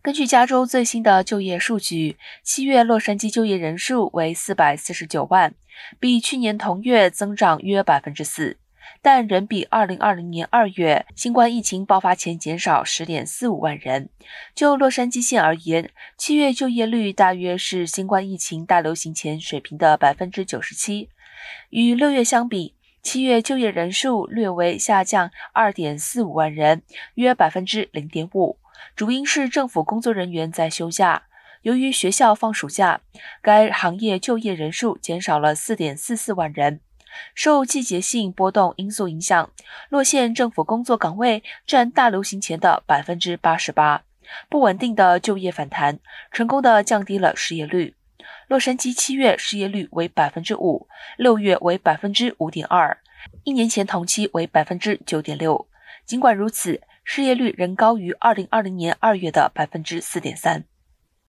根据加州最新的就业数据，七月洛杉矶就业人数为四百四十九万，比去年同月增长约百分之四，但仍比二零二零年二月新冠疫情爆发前减少十点四五万人。就洛杉矶县而言，七月就业率大约是新冠疫情大流行前水平的百分之九十七，与六月相比，七月就业人数略微下降二点四五万人，约百分之零点五。主因是政府工作人员在休假，由于学校放暑假，该行业就业人数减少了四点四四万人。受季节性波动因素影响，洛县政府工作岗位占大流行前的百分之八十八。不稳定的就业反弹，成功的降低了失业率。洛杉矶七月失业率为百分之五，六月为百分之五点二，一年前同期为百分之九点六。尽管如此，失业率仍高于2020年2月的百分之四点三。